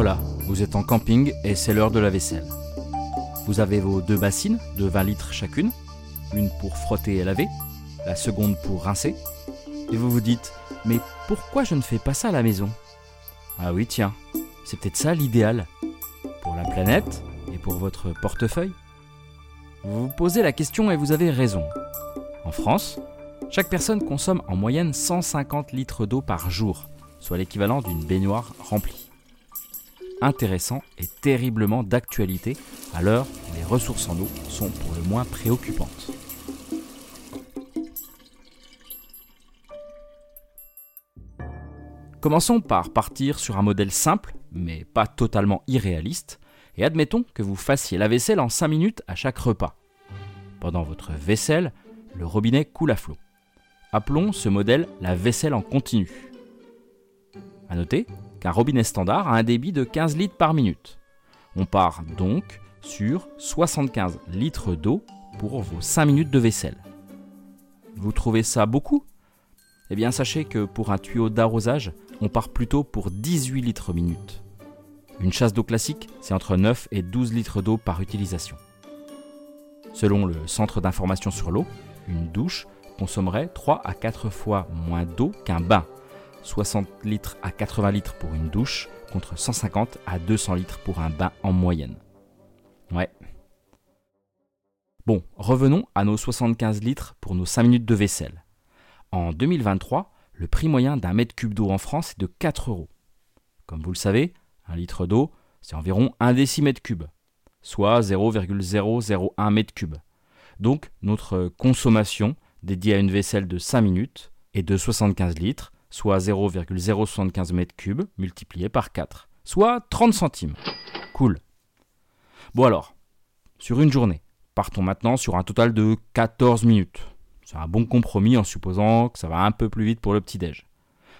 Voilà, vous êtes en camping et c'est l'heure de la vaisselle. Vous avez vos deux bassines de 20 litres chacune, une pour frotter et laver, la seconde pour rincer. Et vous vous dites, mais pourquoi je ne fais pas ça à la maison? Ah oui, tiens, c'est peut-être ça l'idéal. Pour la planète et pour votre portefeuille. Vous vous posez la question et vous avez raison. En France, chaque personne consomme en moyenne 150 litres d'eau par jour, soit l'équivalent d'une baignoire remplie. Intéressant et terriblement d'actualité à l'heure où les ressources en eau sont pour le moins préoccupantes. Commençons par partir sur un modèle simple, mais pas totalement irréaliste, et admettons que vous fassiez la vaisselle en 5 minutes à chaque repas. Pendant votre vaisselle, le robinet coule à flot. Appelons ce modèle la vaisselle en continu. A noter qu'un robinet standard a un débit de 15 litres par minute. On part donc sur 75 litres d'eau pour vos 5 minutes de vaisselle. Vous trouvez ça beaucoup? Eh bien sachez que pour un tuyau d'arrosage, on part plutôt pour 18 litres minute. Une chasse d'eau classique, c'est entre 9 et 12 litres d'eau par utilisation. Selon le Centre d'information sur l'eau, une douche consommerait 3 à 4 fois moins d'eau qu'un bain. 60 litres à 80 litres pour une douche contre 150 à 200 litres pour un bain en moyenne. Ouais. Bon, revenons à nos 75 litres pour nos 5 minutes de vaisselle. En 2023, le prix moyen d'un mètre cube d'eau en France est de 4 euros. Comme vous le savez, un litre d'eau, c'est environ 1 décimètre cube, soit 0,001 mètre cube. Donc notre consommation dédiée à une vaisselle de 5 minutes est de 75 litres, soit 0,075 mètres cubes multiplié par 4, soit 30 centimes. Cool. Bon alors, sur une journée, partons maintenant sur un total de 14 minutes. C'est un bon compromis en supposant que ça va un peu plus vite pour le petit-déj.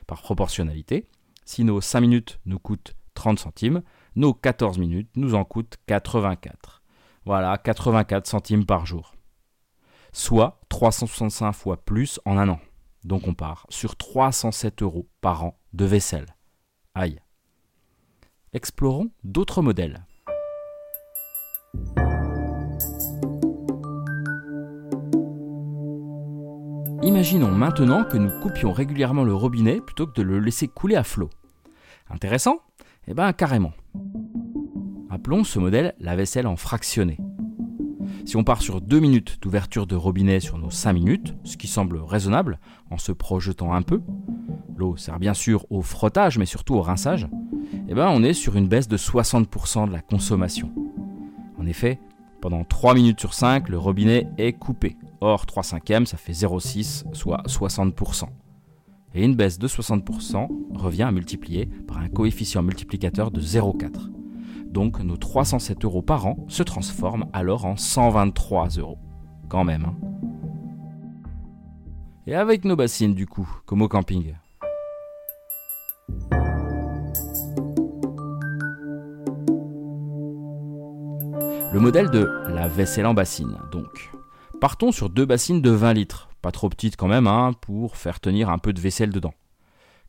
Par proportionnalité, si nos 5 minutes nous coûtent 30 centimes, nos 14 minutes nous en coûtent 84. Voilà, 84 centimes par jour. Soit 365 fois plus en un an. Donc on part sur 307 euros par an de vaisselle. Aïe. Explorons d'autres modèles. Imaginons maintenant que nous coupions régulièrement le robinet plutôt que de le laisser couler à flot. Intéressant? Eh bien carrément. Appelons ce modèle la vaisselle en fractionné. Si on part sur 2 minutes d'ouverture de robinet sur nos 5 minutes, ce qui semble raisonnable en se projetant un peu, l'eau sert bien sûr au frottage mais surtout au rinçage, eh ben on est sur une baisse de 60% de la consommation. En effet, pendant 3 minutes sur 5, le robinet est coupé. Or, 3 cinquièmes, ça fait 0,6, soit 60%. Et une baisse de 60% revient à multiplier par un coefficient multiplicateur de 0,4. Donc nos 307 euros par an se transforment alors en 123 euros. Quand même. Hein. Et avec nos bassines du coup, comme au camping. Le modèle de la vaisselle en bassine, donc. Partons sur deux bassines de 20 litres, pas trop petites quand même, hein, pour faire tenir un peu de vaisselle dedans.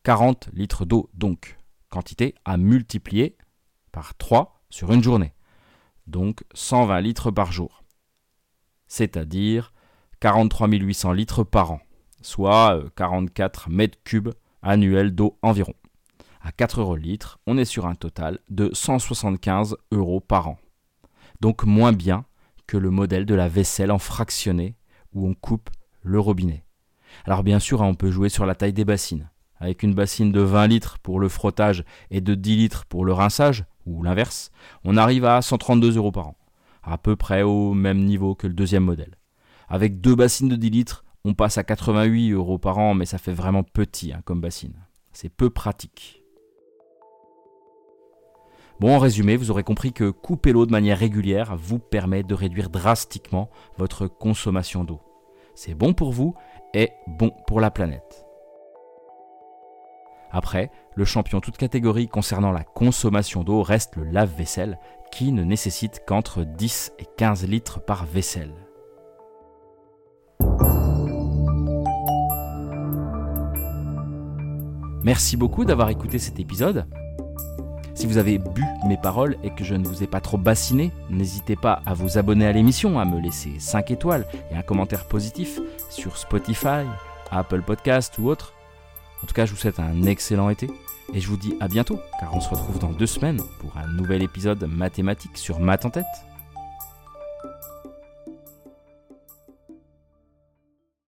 40 litres d'eau donc, quantité à multiplier par 3 sur une journée, donc 120 litres par jour, c'est-à-dire 43 800 litres par an, soit 44 euh, mètres cubes annuels d'eau environ. À 4 euros le litre, on est sur un total de 175 euros par an donc moins bien que le modèle de la vaisselle en fractionné où on coupe le robinet. Alors bien sûr, hein, on peut jouer sur la taille des bassines. Avec une bassine de 20 litres pour le frottage et de 10 litres pour le rinçage, ou l'inverse, on arrive à 132 euros par an, à peu près au même niveau que le deuxième modèle. Avec deux bassines de 10 litres, on passe à 88 euros par an, mais ça fait vraiment petit hein, comme bassine. C'est peu pratique. Bon, en résumé, vous aurez compris que couper l'eau de manière régulière vous permet de réduire drastiquement votre consommation d'eau. C'est bon pour vous et bon pour la planète. Après, le champion toute catégorie concernant la consommation d'eau reste le lave-vaisselle, qui ne nécessite qu'entre 10 et 15 litres par vaisselle. Merci beaucoup d'avoir écouté cet épisode. Si vous avez bu mes paroles et que je ne vous ai pas trop bassiné, n'hésitez pas à vous abonner à l'émission, à me laisser 5 étoiles et un commentaire positif sur Spotify, Apple Podcast ou autre. En tout cas, je vous souhaite un excellent été et je vous dis à bientôt car on se retrouve dans deux semaines pour un nouvel épisode mathématique sur Math en tête.